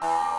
Bye.